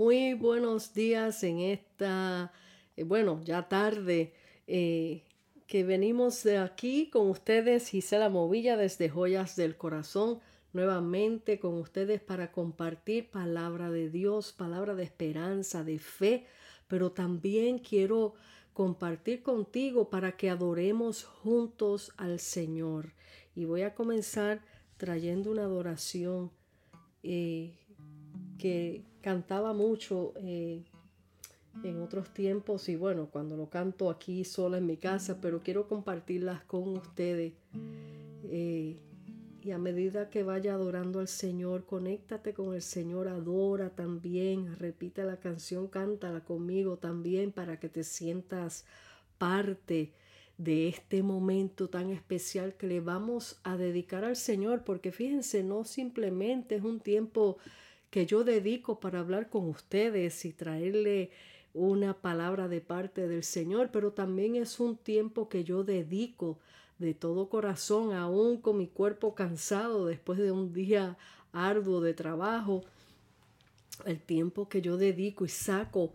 muy buenos días en esta, eh, bueno, ya tarde, eh, que venimos de aquí con ustedes, Gisela Movilla desde Joyas del Corazón, nuevamente con ustedes para compartir palabra de Dios, palabra de esperanza, de fe, pero también quiero compartir contigo para que adoremos juntos al Señor. Y voy a comenzar trayendo una adoración eh, que cantaba mucho eh, en otros tiempos y bueno, cuando lo canto aquí sola en mi casa, pero quiero compartirlas con ustedes. Eh, y a medida que vaya adorando al Señor, conéctate con el Señor, adora también, repite la canción, cántala conmigo también para que te sientas parte de este momento tan especial que le vamos a dedicar al Señor, porque fíjense, no simplemente es un tiempo que yo dedico para hablar con ustedes y traerle una palabra de parte del Señor, pero también es un tiempo que yo dedico de todo corazón, aún con mi cuerpo cansado después de un día arduo de trabajo, el tiempo que yo dedico y saco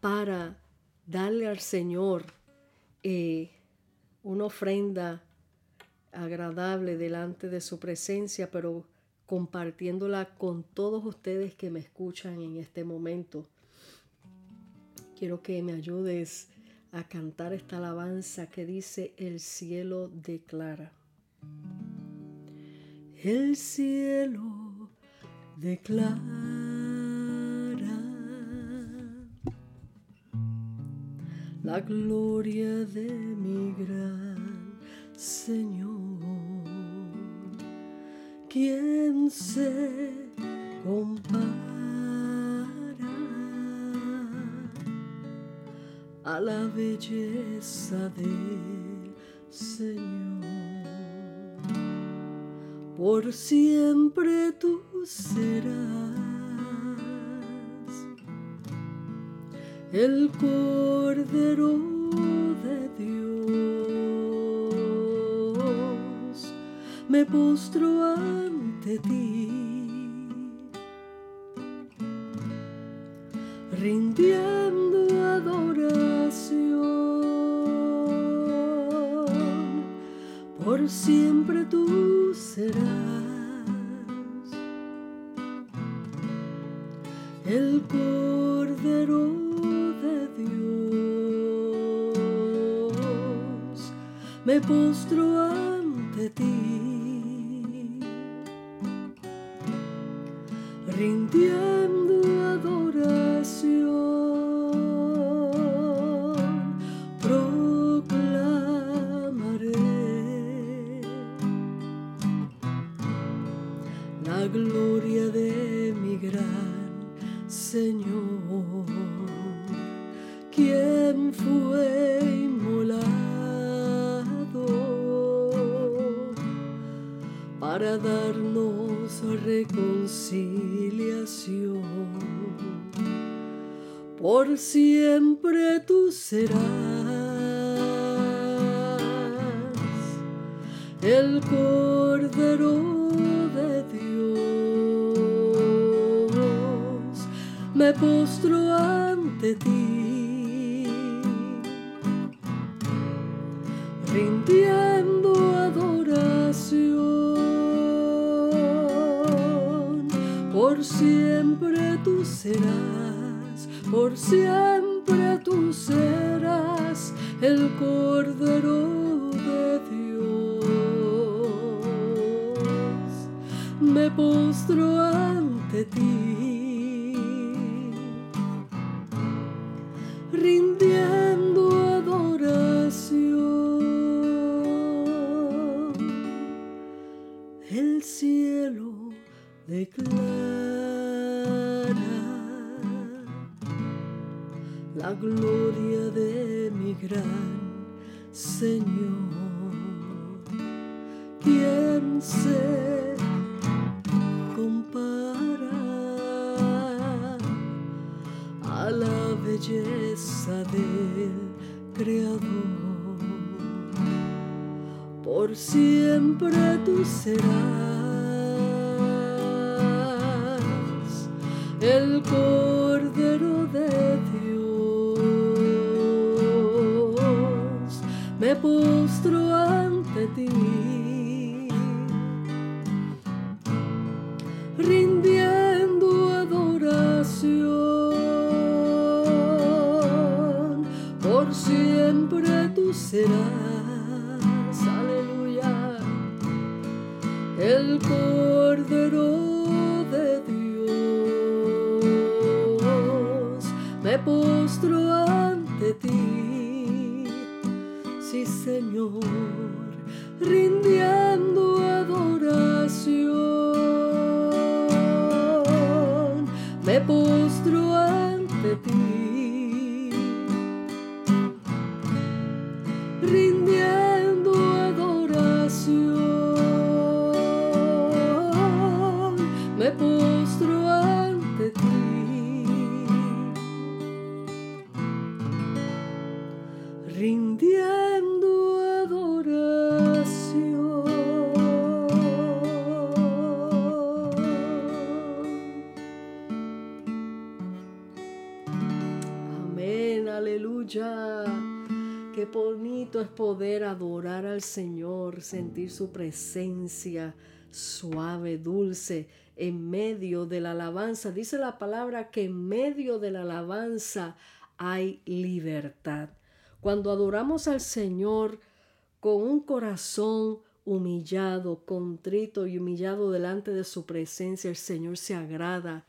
para darle al Señor eh, una ofrenda agradable delante de su presencia, pero compartiéndola con todos ustedes que me escuchan en este momento. Quiero que me ayudes a cantar esta alabanza que dice el cielo declara. El cielo declara la gloria de mi gran Señor. ¿Quién se compara a la belleza del Señor? Por siempre tú serás el Cordero de Dios. Me postro a ti, rindiendo adoración, por siempre tú serás el Cordero de Dios. Me postro ante ti. Postro ante ti, Me postro ante ti. Señor, sentir su presencia suave, dulce en medio de la alabanza. Dice la palabra que en medio de la alabanza hay libertad. Cuando adoramos al Señor con un corazón humillado, contrito y humillado delante de su presencia, el Señor se agrada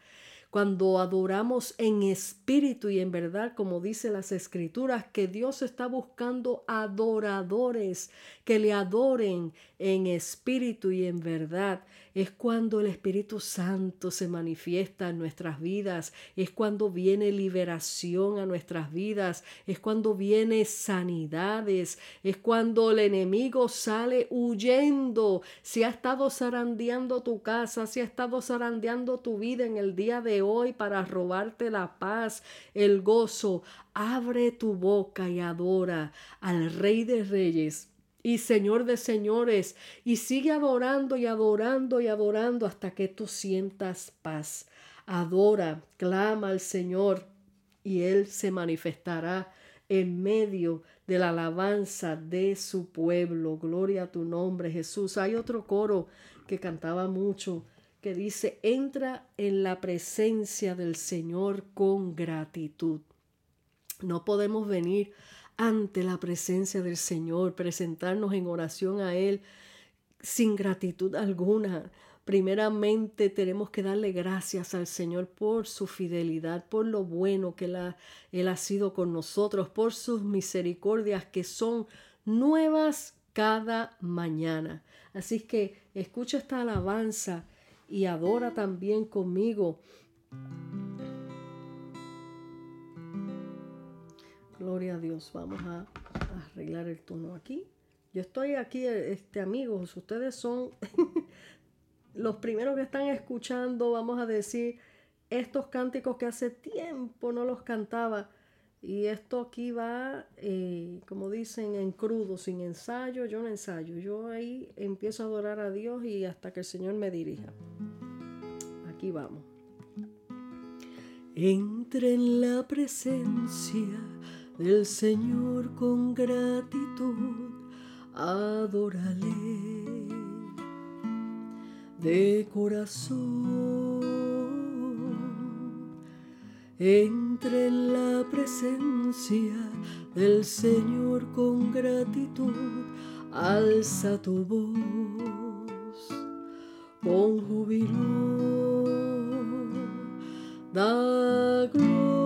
cuando adoramos en espíritu y en verdad, como dice las escrituras, que Dios está buscando adoradores que le adoren en espíritu y en verdad. Es cuando el Espíritu Santo se manifiesta en nuestras vidas, es cuando viene liberación a nuestras vidas, es cuando viene sanidades, es cuando el enemigo sale huyendo. Si ha estado zarandeando tu casa, si ha estado zarandeando tu vida en el día de hoy para robarte la paz, el gozo. Abre tu boca y adora al Rey de Reyes y Señor de señores, y sigue adorando y adorando y adorando hasta que tú sientas paz. Adora, clama al Señor, y Él se manifestará en medio de la alabanza de su pueblo. Gloria a tu nombre, Jesús. Hay otro coro que cantaba mucho que dice, entra en la presencia del Señor con gratitud. No podemos venir ante la presencia del Señor, presentarnos en oración a Él sin gratitud alguna. Primeramente tenemos que darle gracias al Señor por su fidelidad, por lo bueno que Él ha sido con nosotros, por sus misericordias que son nuevas cada mañana. Así que escucha esta alabanza y adora también conmigo. Gloria a Dios. Vamos a, arreglar el tono aquí. Yo estoy aquí, este amigos, ustedes son los primeros que están escuchando, vamos a decir, estos cánticos que hace tiempo no los cantaba. Y esto aquí va, eh, como dicen, en crudo, sin ensayo, yo no ensayo. Yo ahí empiezo a adorar a Dios y hasta que el Señor me dirija aquí vamos. Entre en la presencia del Señor con gratitud, adórale de corazón. Entre en la presencia del Señor con gratitud, alza tu voz con júbilo da gloria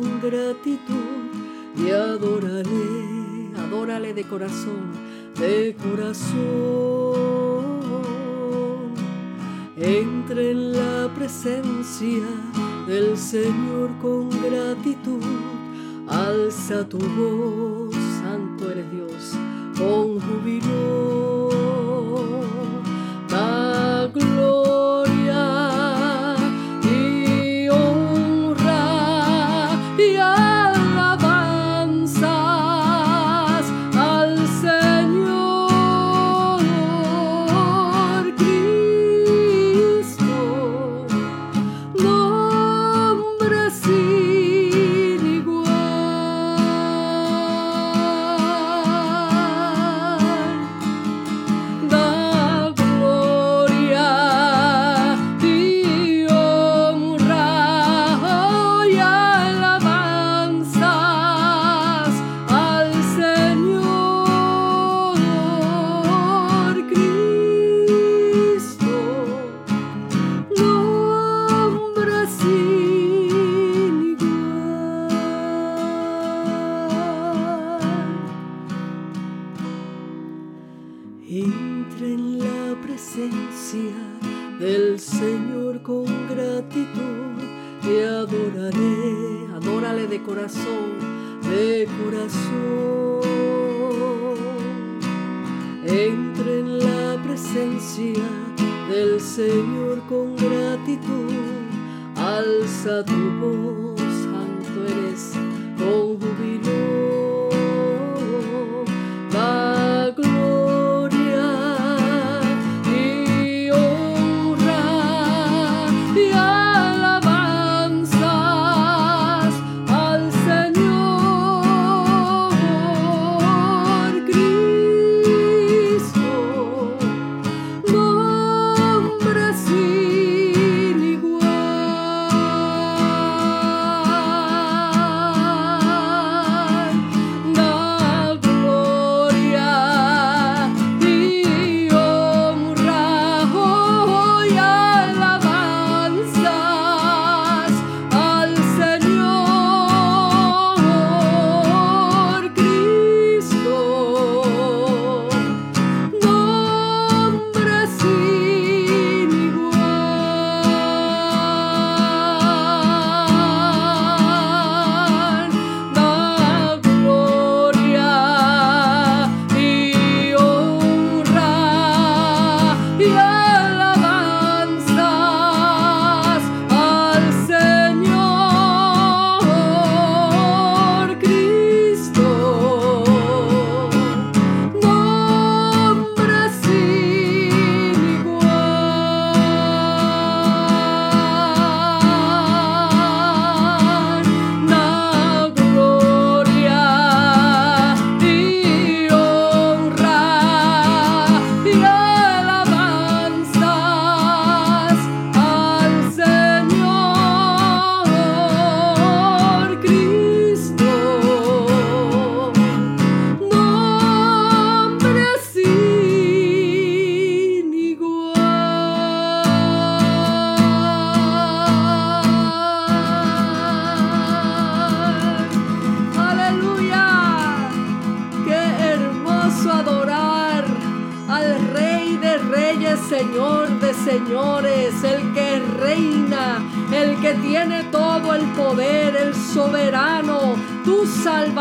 con gratitud y adórale, adórale de corazón, de corazón. Entre en la presencia del Señor con gratitud. Alza tu voz, santo eres Dios, con júbilo.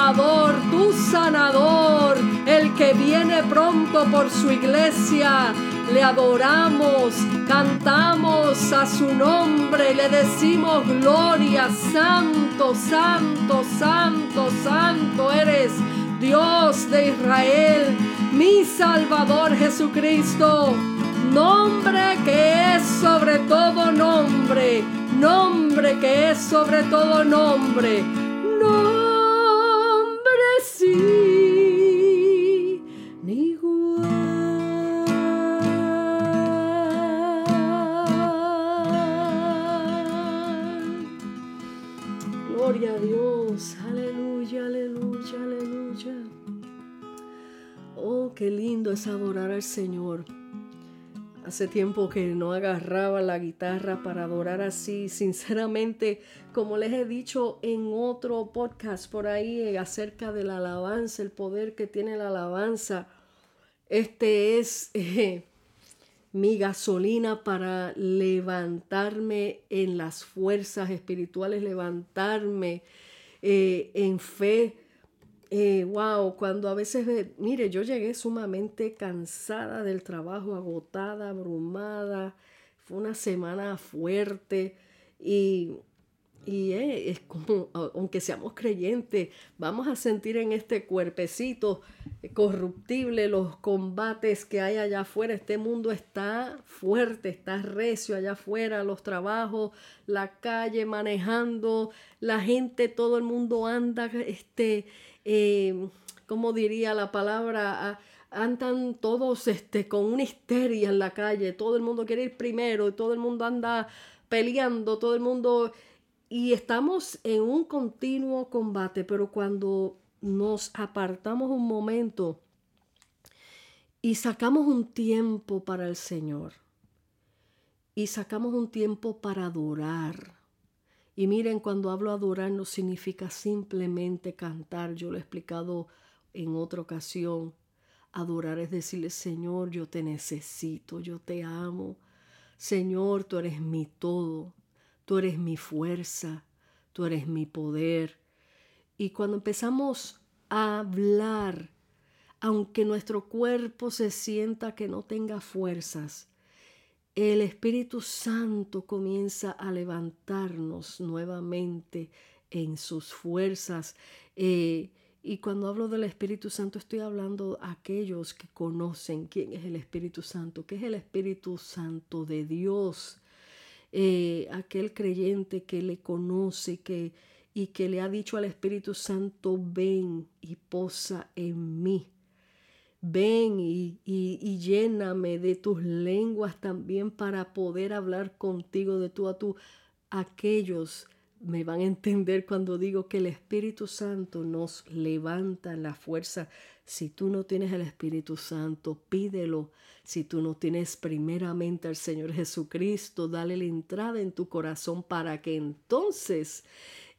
Tu sanador, el que viene pronto por su iglesia. Le adoramos, cantamos a su nombre, le decimos gloria, santo, santo, santo, santo eres. Dios de Israel, mi Salvador Jesucristo, nombre que es sobre todo nombre, nombre que es sobre todo nombre, adorar al Señor. Hace tiempo que no agarraba la guitarra para adorar así. Sinceramente, como les he dicho en otro podcast por ahí eh, acerca de la alabanza, el poder que tiene la alabanza, este es, eh, mi gasolina para levantarme en las fuerzas espirituales, levantarme eh, en fe. Eh, wow, cuando a veces, mire, yo llegué sumamente cansada del trabajo, agotada, abrumada, fue una semana fuerte y y es como, aunque seamos creyentes, vamos a sentir en este cuerpecito corruptible los combates que hay allá afuera. Este mundo está fuerte, está recio allá afuera, los trabajos, la calle, manejando, la gente, todo el mundo anda, este, eh, ¿cómo diría la palabra? andan todos este, con una histeria en la calle, todo el mundo quiere ir primero todo el mundo anda peleando, todo el mundo y estamos en un continuo combate, pero cuando nos apartamos un momento y sacamos un tiempo para el Señor y sacamos un tiempo para adorar. Y miren, cuando hablo adorar no significa simplemente cantar, yo lo he explicado en otra ocasión. Adorar es decirle, Señor, yo te necesito, yo te amo. Señor, tú eres mi todo. Tú eres mi fuerza, tú eres mi poder. Y cuando empezamos a hablar, aunque nuestro cuerpo se sienta que no tenga fuerzas, el Espíritu Santo comienza a levantarnos nuevamente en sus fuerzas. Eh, y cuando hablo del Espíritu Santo estoy hablando a aquellos que conocen quién es el Espíritu Santo, que es el Espíritu Santo de Dios. Eh, aquel creyente que le conoce que, y que le ha dicho al Espíritu Santo, ven y posa en mí. Ven y, y, lléname de tus lenguas también para poder hablar contigo de tú a tú. Aquellos me van a entender cuando digo que el Espíritu Santo nos levanta la fuerza. Si tú no tienes el Espíritu Santo, pídelo. Si tú no tienes primeramente al Señor Jesucristo, dale la entrada en tu corazón para que entonces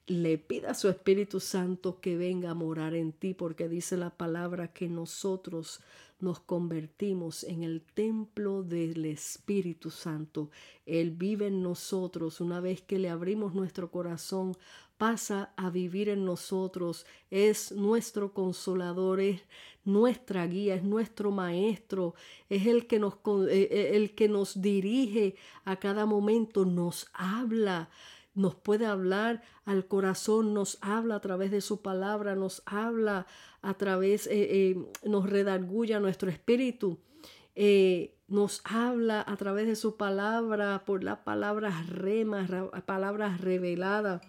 le pida a su Espíritu Santo que venga a morar en ti, porque dice la palabra que nosotros nos convertimos en el templo del Espíritu Santo. Él vive en nosotros. Una vez que le abrimos nuestro corazón, pasa a vivir en nosotros. Es nuestro consolador, es nuestra guía, es nuestro maestro, es el que nos, eh, eh, el que nos dirige a cada momento, nos habla nos puede hablar al corazón, nos habla a través de su palabra, nos habla a través, eh, eh, nos redarguya nuestro espíritu, eh, nos habla a través de su palabra, por las palabras remas, palabras reveladas.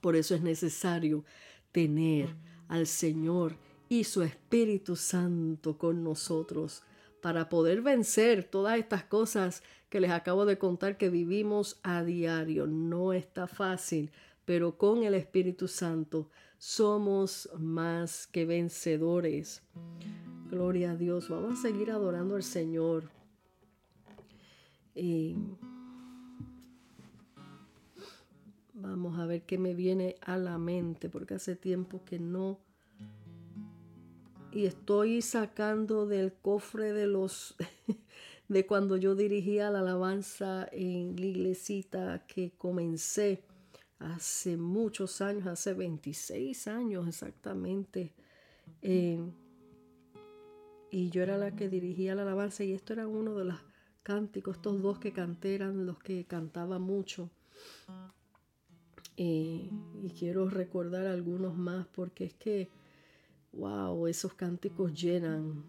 Por eso es necesario tener al Señor y su Espíritu Santo con nosotros para poder vencer todas estas cosas que les acabo de contar que vivimos a diario. No está fácil, pero con el Espíritu Santo somos más que vencedores. Gloria a Dios. Vamos a seguir adorando al Señor. Y vamos a ver qué me viene a la mente, porque hace tiempo que no. Y estoy sacando del cofre de los de cuando yo dirigía la alabanza en la iglesita que comencé hace muchos años, hace 26 años exactamente. Eh, y yo era la que dirigía la alabanza y esto era uno de los cánticos, estos dos que canté eran los que cantaba mucho. Eh, y quiero recordar algunos más porque es que, wow, esos cánticos llenan.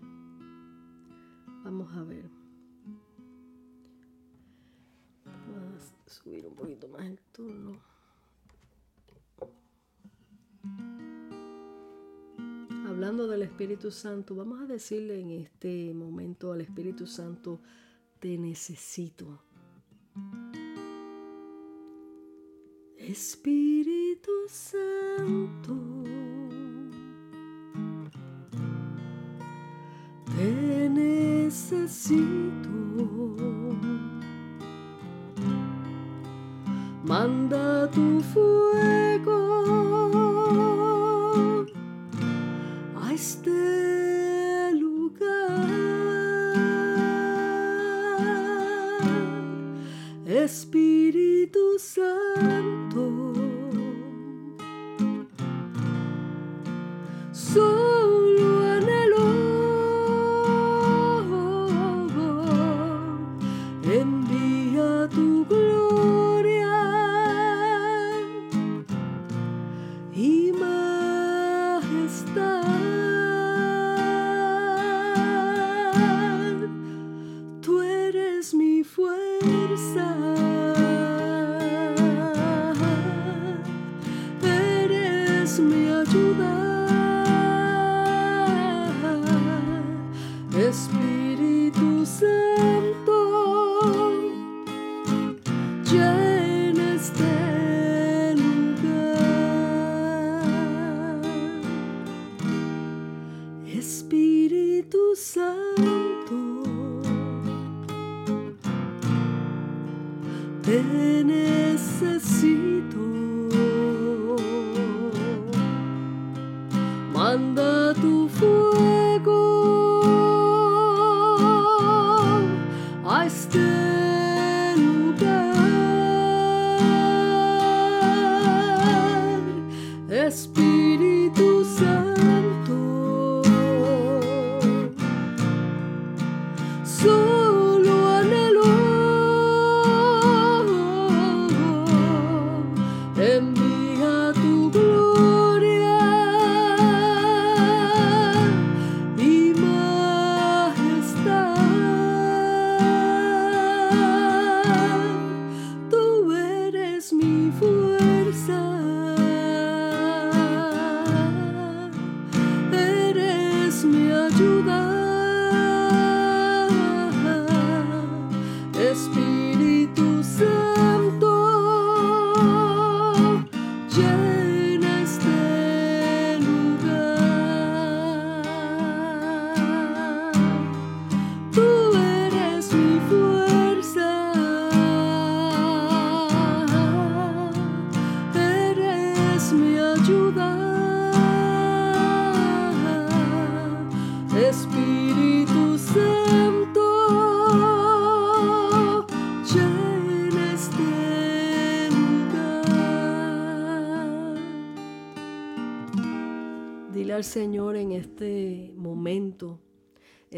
Vamos a ver. subir un poquito más el tono. Hablando del Espíritu Santo, vamos a decirle en este momento al Espíritu Santo, te necesito. Espíritu Santo, te necesito. manda tu fuego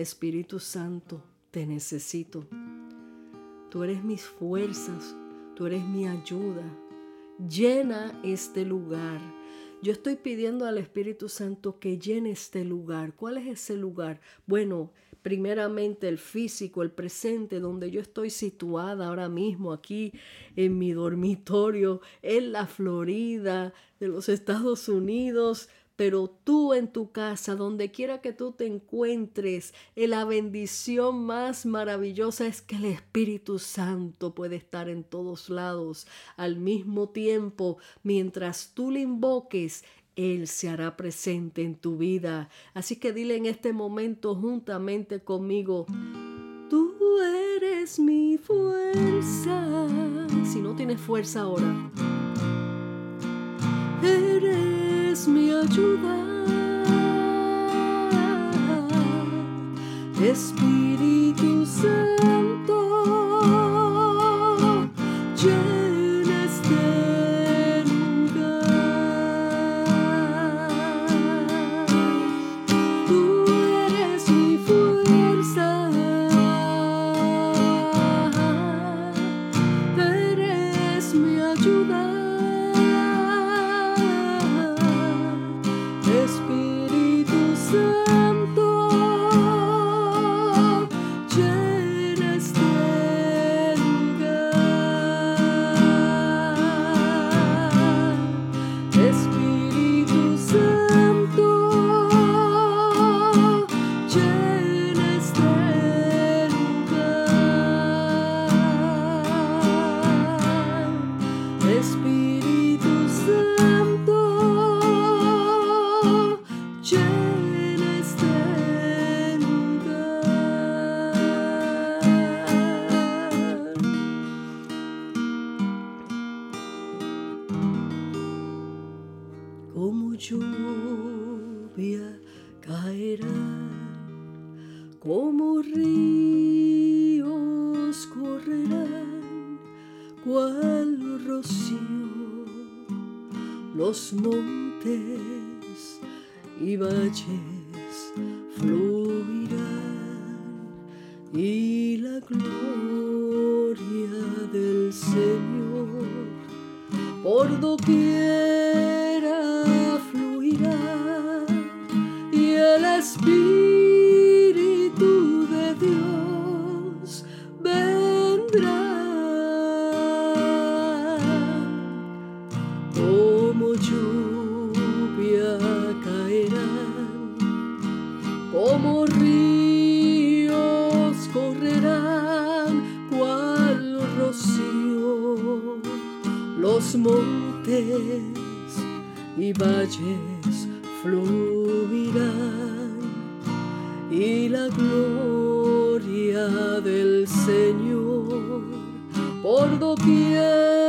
Espíritu Santo, te necesito. Tú eres mis fuerzas, tú eres mi ayuda. Llena este lugar. Yo estoy pidiendo al Espíritu Santo que llene este lugar. ¿Cuál es ese lugar? Bueno, primeramente el físico, el presente, donde yo estoy situada ahora mismo, aquí en mi dormitorio, en la Florida de los Estados Unidos, pero tú en tu casa, donde quiera que tú te encuentres, eh, la bendición más maravillosa es que el Espíritu Santo puede estar en todos lados al mismo tiempo. Mientras tú le invoques, Él se hará presente en tu vida. Así que dile en este momento juntamente conmigo, tú eres mi fuerza. Si no tienes fuerza ahora, eres mi ayuda. Espíritu Santo, y valles fluirán y la gloria del Señor por doquiera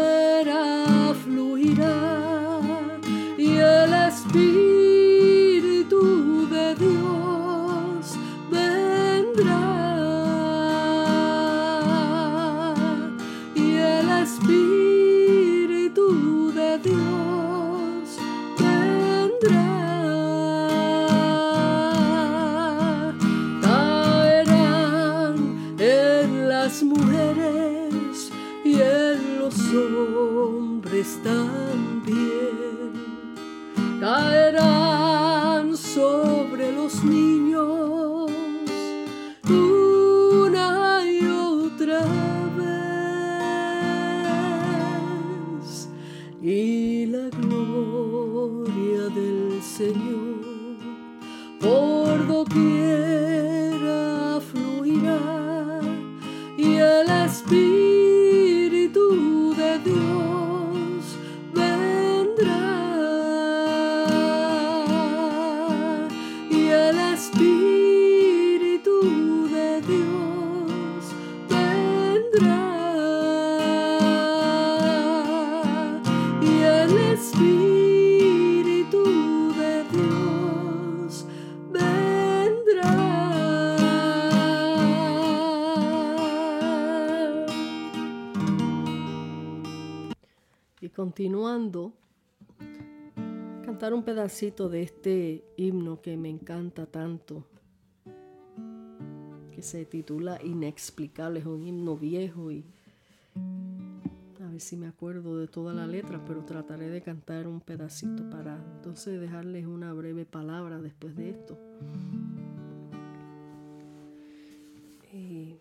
continuando, cantar un pedacito de este himno que me encanta tanto, que se titula Inexplicable, es un himno viejo y a ver si me acuerdo de toda la letra, pero trataré de cantar un pedacito para entonces dejarles una breve palabra después de esto. Y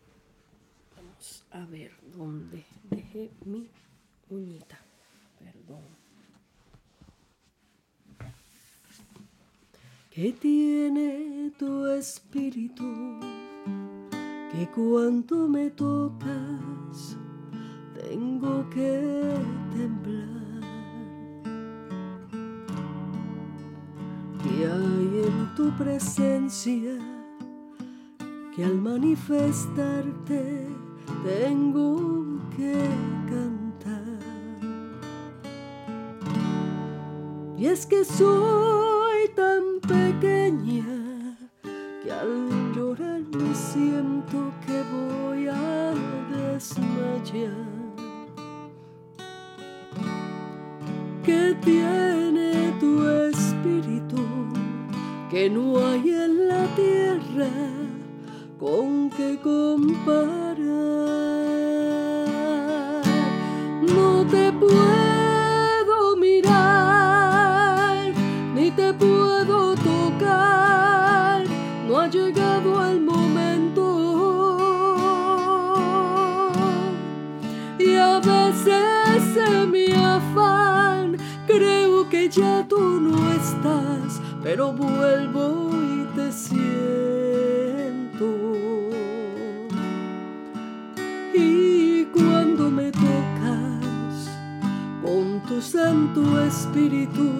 vamos a ver dónde dejé mi uñita. ¿Qué tiene tu espíritu? Que cuando me tocas tengo que temblar. ¿Qué hay en tu presencia? Que al manifestarte tengo que cantar. Y es que soy tan pequeña que al llorar me siento que voy a desmayar. ¿Qué tiene tu espíritu que no hay en la tierra con que comparar? Pero vuelvo y te siento. Y cuando me tocas con tu santo espíritu,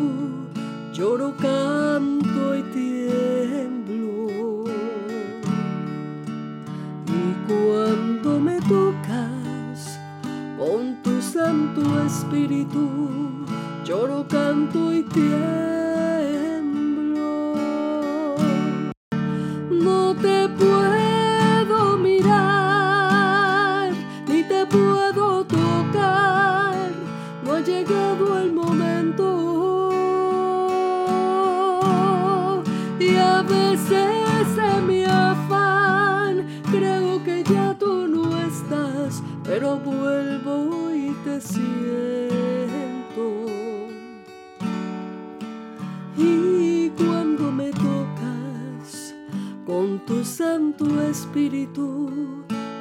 lloro, canto y tiemblo. Y cuando me tocas con tu santo espíritu, lloro, canto y tiemblo.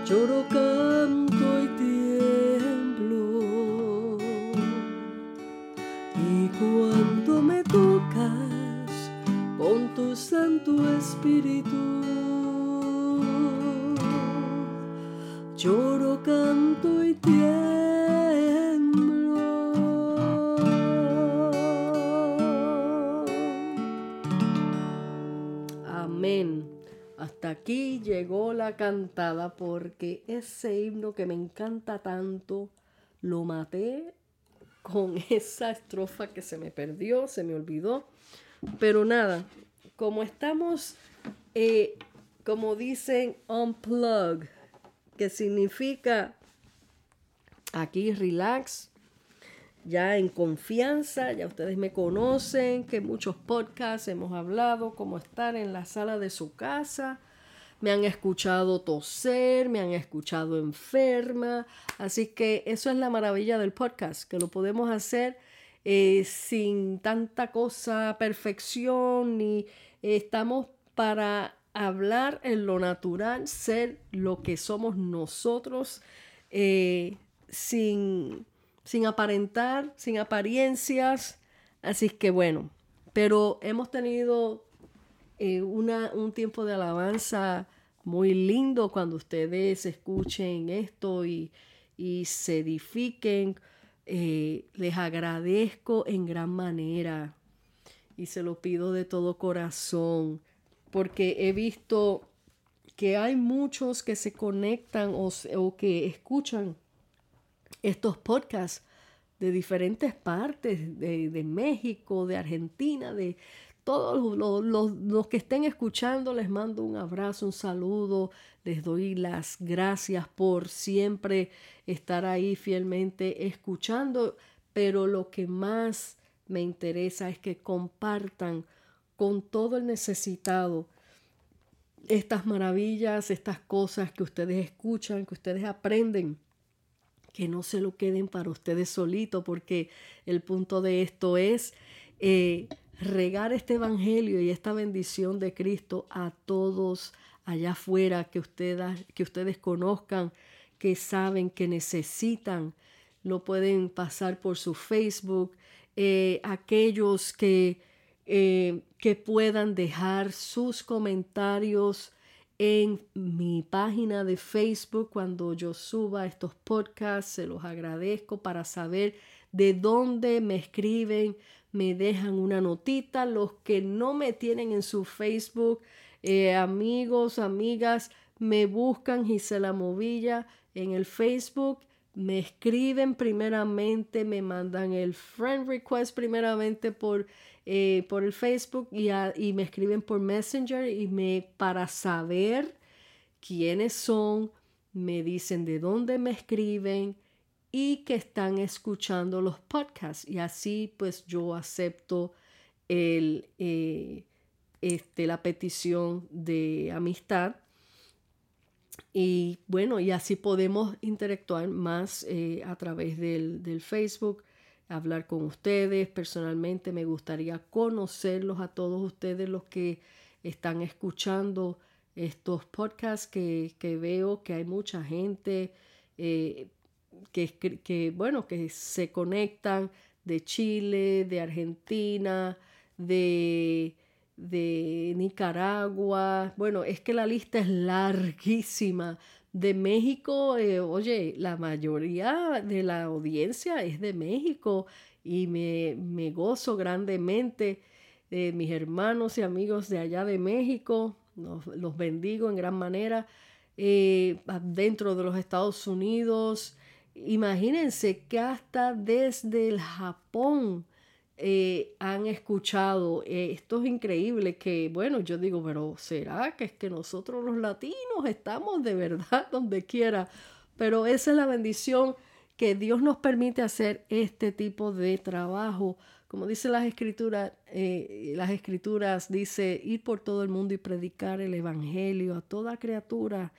Lloro, canto y tiemblo. Y cuando me tocas con tu Santo Espíritu, lloro, canto y tiemblo. Aquí llegó la cantada porque ese himno que me encanta tanto, lo maté con esa estrofa que se me perdió, se me olvidó. Pero nada, como estamos, eh, como dicen, unplug, que significa aquí relax, ya en confianza, ya ustedes me conocen, que muchos podcasts hemos hablado, cómo estar en la sala de su casa. Me han escuchado toser, me han escuchado enferma. Así que eso es la maravilla del podcast, que lo podemos hacer eh, sin tanta cosa, perfección, ni estamos para hablar en lo natural, ser lo que somos nosotros, eh, sin sin aparentar, sin apariencias. Así que bueno, pero hemos tenido eh, un tiempo de alabanza muy lindo cuando ustedes escuchen esto y, se edifiquen. Eh, les agradezco en gran manera y se lo pido de todo corazón porque he visto que hay muchos que se conectan o que escuchan estos podcasts de diferentes partes, de, México, de Argentina, de todos los, que estén escuchando, les mando un abrazo, un saludo, les doy las gracias por siempre estar ahí fielmente escuchando, pero lo que más me interesa es que compartan con todo el necesitado estas maravillas, estas cosas que ustedes escuchan, que ustedes aprenden que no se lo queden para ustedes solitos, porque el punto de esto es eh, regar este evangelio y esta bendición de Cristo a todos allá afuera que ustedes, que ustedes conozcan, que saben que necesitan. Lo pueden pasar por su Facebook. Eh, aquellos que, eh, que puedan dejar sus comentarios en mi página de Facebook cuando yo suba estos podcasts. Se los agradezco para saber de dónde me escriben, me dejan una notita. Los que no me tienen en su Facebook, eh, amigos, amigas, me buscan Gisela Movilla en el Facebook me escriben primeramente, me mandan el friend request primeramente por, eh, por el Facebook y, y, me escriben por Messenger y me para saber quiénes son, me dicen de dónde me escriben y que están escuchando los podcasts y así pues yo acepto el, eh, este, la petición de amistad y bueno, y así podemos interactuar más eh, a través del, del, Facebook, hablar con ustedes. Personalmente me gustaría conocerlos a todos ustedes, los que están escuchando estos podcasts, que, que veo que hay mucha gente eh, que, que, bueno, que se conectan de Chile, de Argentina, de de Nicaragua. Bueno, es que la lista es larguísima. De México, eh, oye, la mayoría de la audiencia es de México y me, me gozo grandemente de mis hermanos y amigos de allá de México. Los, bendigo en gran manera. Eh, dentro de los Estados Unidos, imagínense que hasta desde el Japón eh, han escuchado. Eh, esto es increíble que, bueno, yo digo, pero ¿será que es que nosotros los latinos estamos de verdad donde quiera? Pero esa es la bendición que Dios nos permite hacer este tipo de trabajo. Como dice las escrituras, eh, las escrituras dice ir por todo el mundo y predicar el evangelio a toda criatura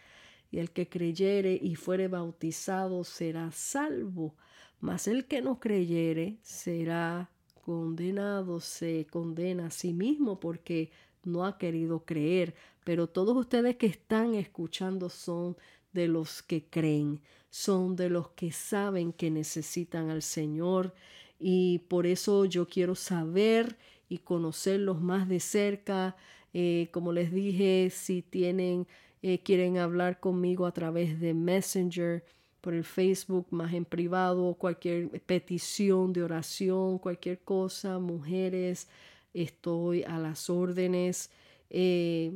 y el que creyere y fuere bautizado será salvo, mas el que no creyere será condenado se condena a sí mismo porque no ha querido creer. pero todos ustedes que están escuchando son de los que creen, son de los que saben que necesitan al Señor y por eso yo quiero saber y conocerlos más de cerca. Eh, como les dije, si tienen, eh, quieren hablar conmigo a través de Messenger, por el Facebook, más en privado, cualquier petición de oración, cualquier cosa, mujeres, estoy a las órdenes. Eh,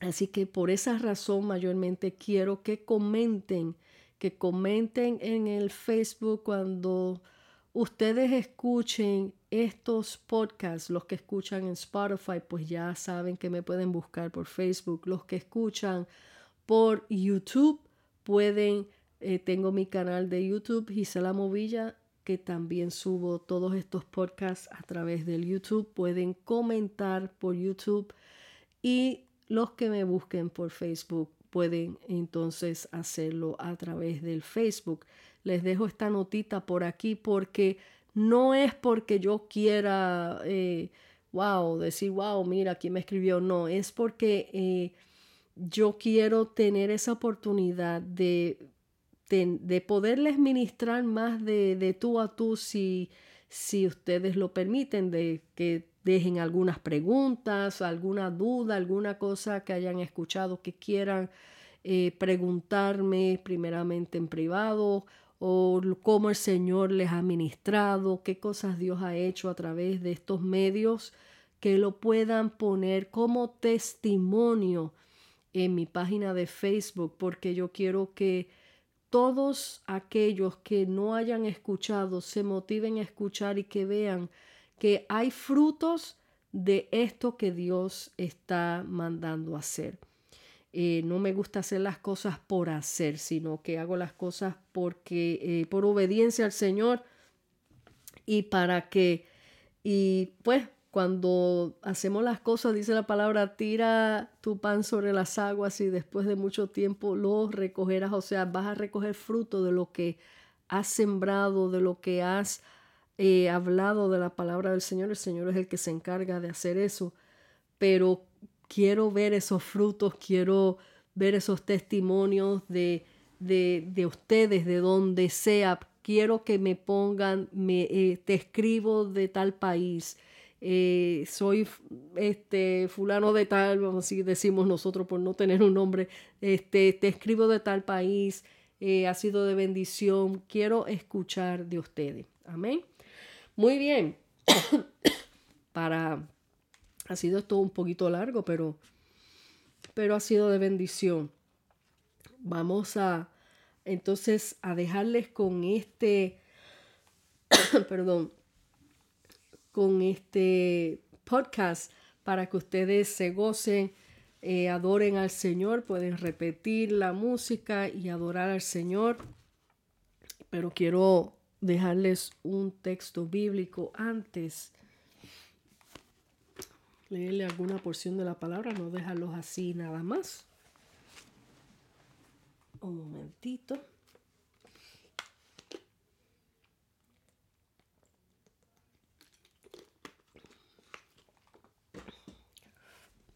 así que por esa razón mayormente quiero que comenten, que comenten en el Facebook cuando ustedes escuchen estos podcasts, los que escuchan en Spotify, pues ya saben que me pueden buscar por Facebook. Los que escuchan por YouTube pueden, eh, tengo mi canal de YouTube, Gisela Movilla, que también subo todos estos podcasts a través del YouTube. Pueden comentar por YouTube y los que me busquen por Facebook pueden entonces hacerlo a través del Facebook. Les dejo esta notita por aquí porque no es porque yo quiera, eh, wow, decir, wow, mira, quién me escribió. No, es porque eh, yo quiero tener esa oportunidad de, de, poderles ministrar más de, de, tú a tú si, si ustedes lo permiten, de que dejen algunas preguntas, alguna duda, alguna cosa que hayan escuchado que quieran eh, preguntarme primeramente en privado o cómo el Señor les ha ministrado, qué cosas Dios ha hecho a través de estos medios, que lo puedan poner como testimonio en mi página de Facebook, porque yo quiero que todos aquellos que no hayan escuchado se motiven a escuchar y que vean que hay frutos de esto que Dios está mandando hacer. Eh, no me gusta hacer las cosas por hacer, sino que hago las cosas porque eh, por obediencia al Señor y para que, y pues cuando hacemos las cosas, dice la palabra, tira tu pan sobre las aguas y después de mucho tiempo lo recogerás, o sea, vas a recoger fruto de lo que has sembrado, de lo que has eh, hablado de la palabra del Señor. El Señor es el que se encarga de hacer eso, pero quiero ver esos frutos, quiero ver esos testimonios de, de, ustedes, de donde sea. Quiero que me pongan, me, eh, te escribo de tal país. Eh, soy este fulano de tal, vamos a decimos nosotros por no tener un nombre, este, te escribo de tal país, eh, ha sido de bendición, quiero escuchar de ustedes. Amén. Muy bien. Para ha sido esto un poquito largo, pero, pero ha sido de bendición. Vamos a entonces a dejarles con este, perdón, con este podcast para que ustedes se gocen, eh, adoren al Señor, pueden repetir la música y adorar al Señor. Pero quiero dejarles un texto bíblico antes leerle alguna porción de la palabra, no dejarlos así nada más. Un momentito.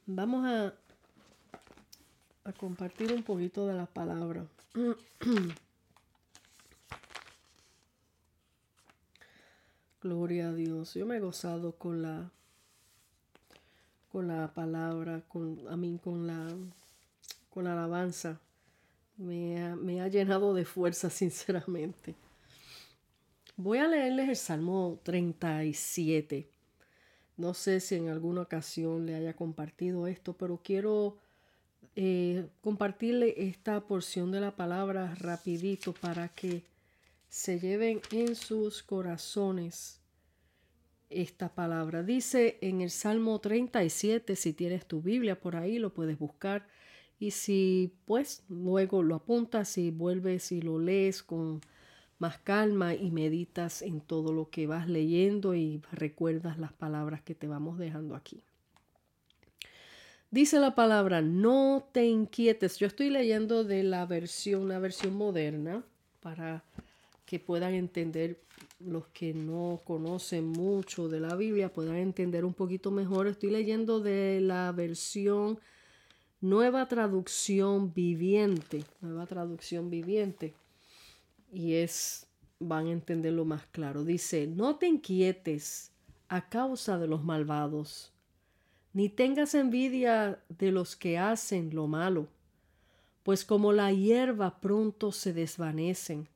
Vamos a, a compartir un poquito de la palabra. Gloria a Dios. Yo me he gozado con la con la palabra, con, a mí con la, con la alabanza. Me ha, me ha llenado de fuerza, sinceramente. Voy a leerles el Salmo 37. No sé si en alguna ocasión le haya compartido esto, pero quiero eh, compartirle esta porción de la palabra rapidito para que se lleven en sus corazones esta palabra. Dice en el Salmo 37, si tienes tu Biblia por ahí, lo puedes buscar. Y si pues luego lo apuntas y vuelves y lo lees con más calma y meditas en todo lo que vas leyendo y recuerdas las palabras que te vamos dejando aquí. Dice la palabra, no te inquietes. Yo estoy leyendo de la versión, una versión moderna, para que puedan entender los que no conocen mucho de la Biblia puedan entender un poquito mejor. Estoy leyendo de la versión nueva traducción viviente, nueva traducción viviente, y es, van a entenderlo más claro. Dice, no te inquietes a causa de los malvados, ni tengas envidia de los que hacen lo malo, pues como la hierba pronto se desvanecen,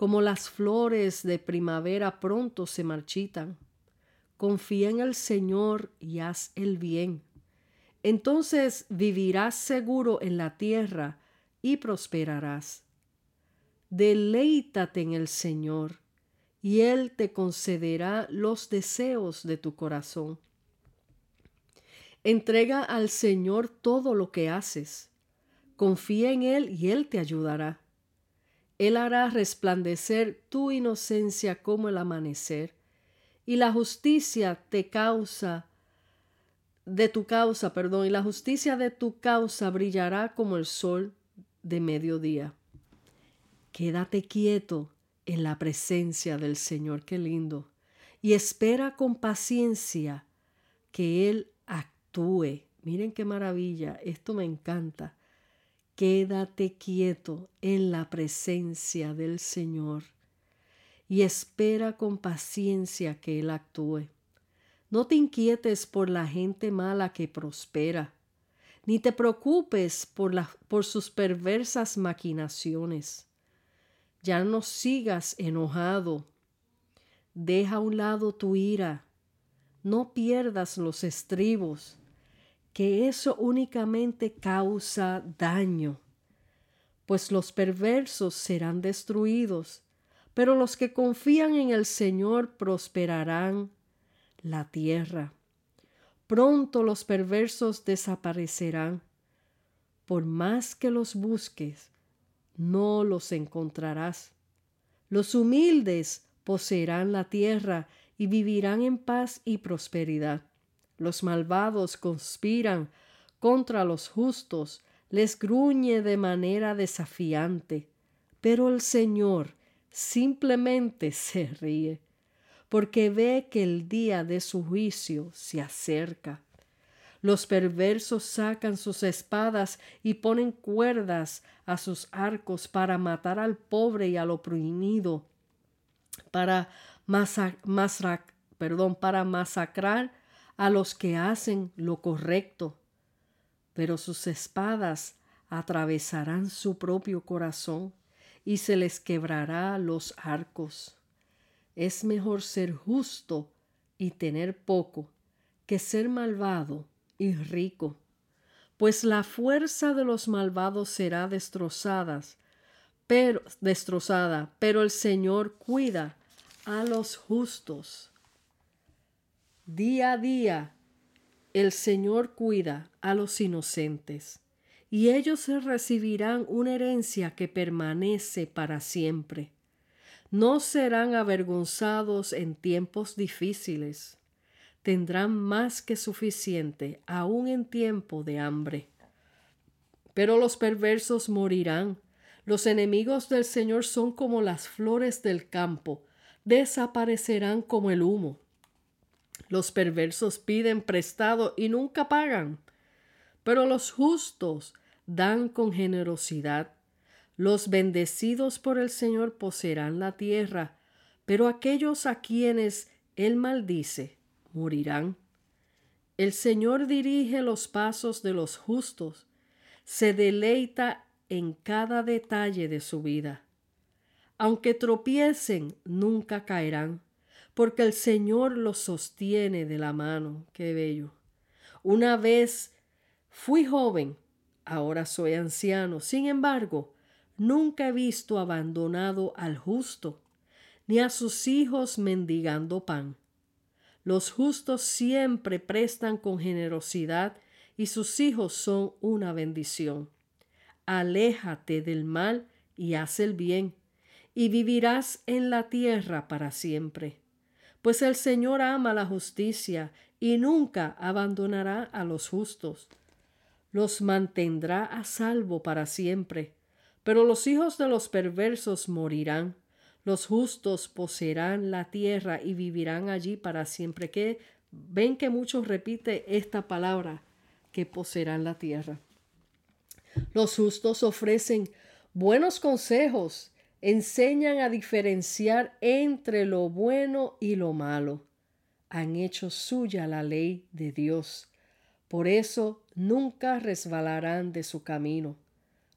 como las flores de primavera pronto se marchitan. Confía en el Señor y haz el bien entonces vivirás seguro en la tierra y prosperarás. Deleítate en el Señor, y Él te concederá los deseos de tu corazón. Entrega al Señor todo lo que haces. Confía en Él y Él te ayudará. Él hará resplandecer tu inocencia como el amanecer, y la justicia te causa de tu causa, perdón, y la justicia de tu causa brillará como el sol de mediodía. Quédate quieto en la presencia del Señor, qué lindo, y espera con paciencia que Él actúe. Miren qué maravilla, esto me encanta. Quédate quieto en la presencia del Señor y espera con paciencia que Él actúe. No te inquietes por la gente mala que prospera, ni te preocupes por, sus perversas maquinaciones. Ya no sigas enojado. Deja a un lado tu ira. No pierdas los estribos, que eso únicamente causa daño. Pues los perversos serán destruidos, pero los que confían en el Señor prosperarán la tierra. Pronto los perversos desaparecerán. Por más que los busques, no los encontrarás. Los humildes poseerán la tierra y vivirán en paz y prosperidad. Los malvados conspiran contra los justos, les gruñe de manera desafiante, pero el Señor simplemente se ríe porque ve que el día de su juicio se acerca. Los perversos sacan sus espadas y ponen cuerdas a sus arcos para matar al pobre y al oprimido, para, perdón, para masacrar a los que hacen lo correcto. Pero sus espadas atravesarán su propio corazón y se les quebrará los arcos. Es mejor ser justo y tener poco que ser malvado y rico, pues la fuerza de los malvados será destrozada, pero destrozada, pero el Señor cuida a los justos. Día a día el Señor cuida a los inocentes, y ellos recibirán una herencia que permanece para siempre no serán avergonzados en tiempos difíciles. Tendrán más que suficiente, aun en tiempo de hambre. Pero los perversos morirán. Los enemigos del Señor son como las flores del campo, desaparecerán como el humo. Los perversos piden prestado y nunca pagan, pero los justos dan con generosidad. Los bendecidos por el Señor poseerán la tierra, pero aquellos a quienes Él maldice morirán. El Señor dirige los pasos de los justos, se deleita en cada detalle de su vida. Aunque tropiecen, nunca caerán, porque el Señor los sostiene de la mano. Qué bello. Una vez fui joven, ahora soy anciano. Sin embargo, Nunca he visto abandonado al justo, ni a sus hijos mendigando pan. Los justos siempre prestan con generosidad y sus hijos son una bendición. Aléjate del mal y haz el bien, y vivirás en la tierra para siempre. Pues el Señor ama la justicia y nunca abandonará a los justos. Los mantendrá a salvo para siempre pero los hijos de los perversos morirán. Los justos poseerán la tierra y vivirán allí para siempre. Que ven que muchos repite esta palabra, que poseerán la tierra. Los justos ofrecen buenos consejos, enseñan a diferenciar entre lo bueno y lo malo. Han hecho suya la ley de Dios. Por eso nunca resbalarán de su camino.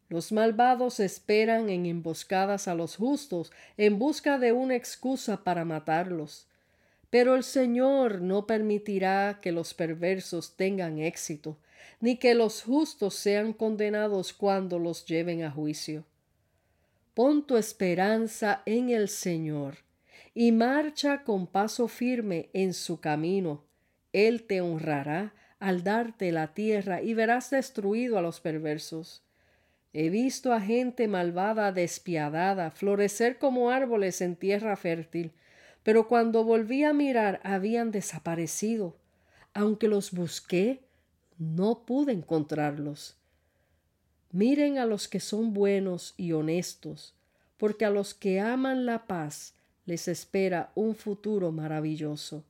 Los malvados esperan en emboscadas a los justos en busca de una excusa para matarlos. Pero el Señor no permitirá que los perversos tengan éxito, ni que los justos sean condenados cuando los lleven a juicio. Pon tu esperanza en el Señor y marcha con paso firme en su camino. Él te honrará al darte la tierra y verás destruido a los perversos. He visto a gente malvada despiadada florecer como árboles en tierra fértil, pero cuando volví a mirar habían desaparecido. Aunque los busqué, no pude encontrarlos. Miren a los que son buenos y honestos, porque a los que aman la paz les espera un futuro maravilloso.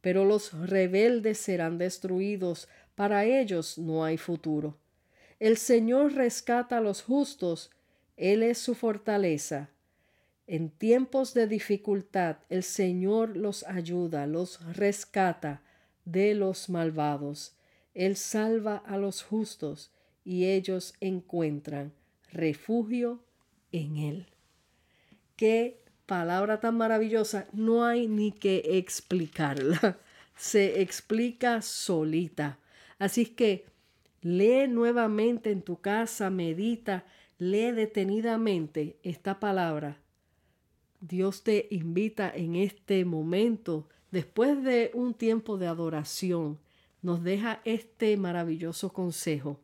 Pero los rebeldes serán destruidos, para ellos no hay futuro. El Señor rescata a los justos, Él es su fortaleza. En tiempos de dificultad el Señor los ayuda, los rescata de los malvados. Él salva a los justos y ellos encuentran refugio en Él. Qué palabra tan maravillosa, no hay ni que explicarla. Se explica solita. Así que lee nuevamente en tu casa, medita, lee detenidamente esta palabra Dios te invita en este momento, después de un tiempo de adoración, nos deja este maravilloso consejo.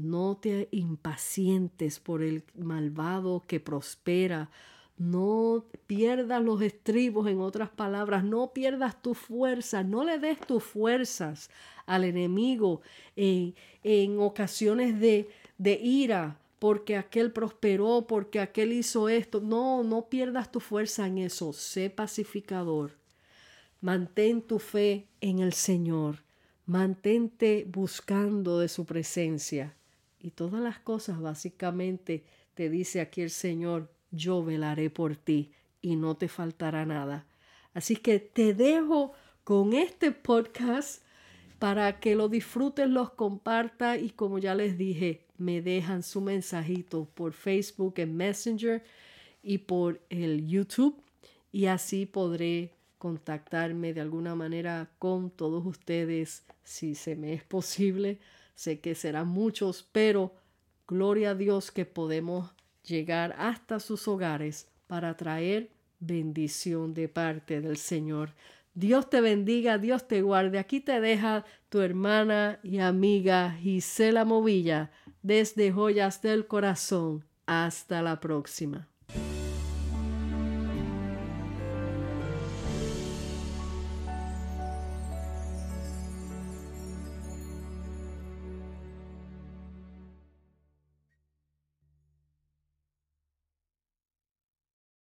No te impacientes por el malvado que prospera. No pierdas los estribos, en otras palabras, no pierdas tu fuerza, no le des tus fuerzas al enemigo en, en ocasiones de, de ira, porque aquel prosperó, porque aquel hizo esto. No, no pierdas tu fuerza en eso. Sé pacificador. Mantén tu fe en el Señor. Mantente buscando de su presencia. Y todas las cosas básicamente te dice aquí el Señor, yo velaré por ti y no te faltará nada. Así que te dejo con este podcast para que lo disfrutes, los compartas y como ya les dije, me dejan su mensajito por Facebook en Messenger y por el YouTube y así podré contactarme de alguna manera con todos ustedes si se me es posible. Sé que serán muchos, pero gloria a Dios que podemos llegar hasta sus hogares para traer bendición de parte del Señor. Dios te bendiga, Dios te guarde. Aquí te deja tu hermana y amiga Gisela Movilla desde Joyas del Corazón. Hasta la próxima.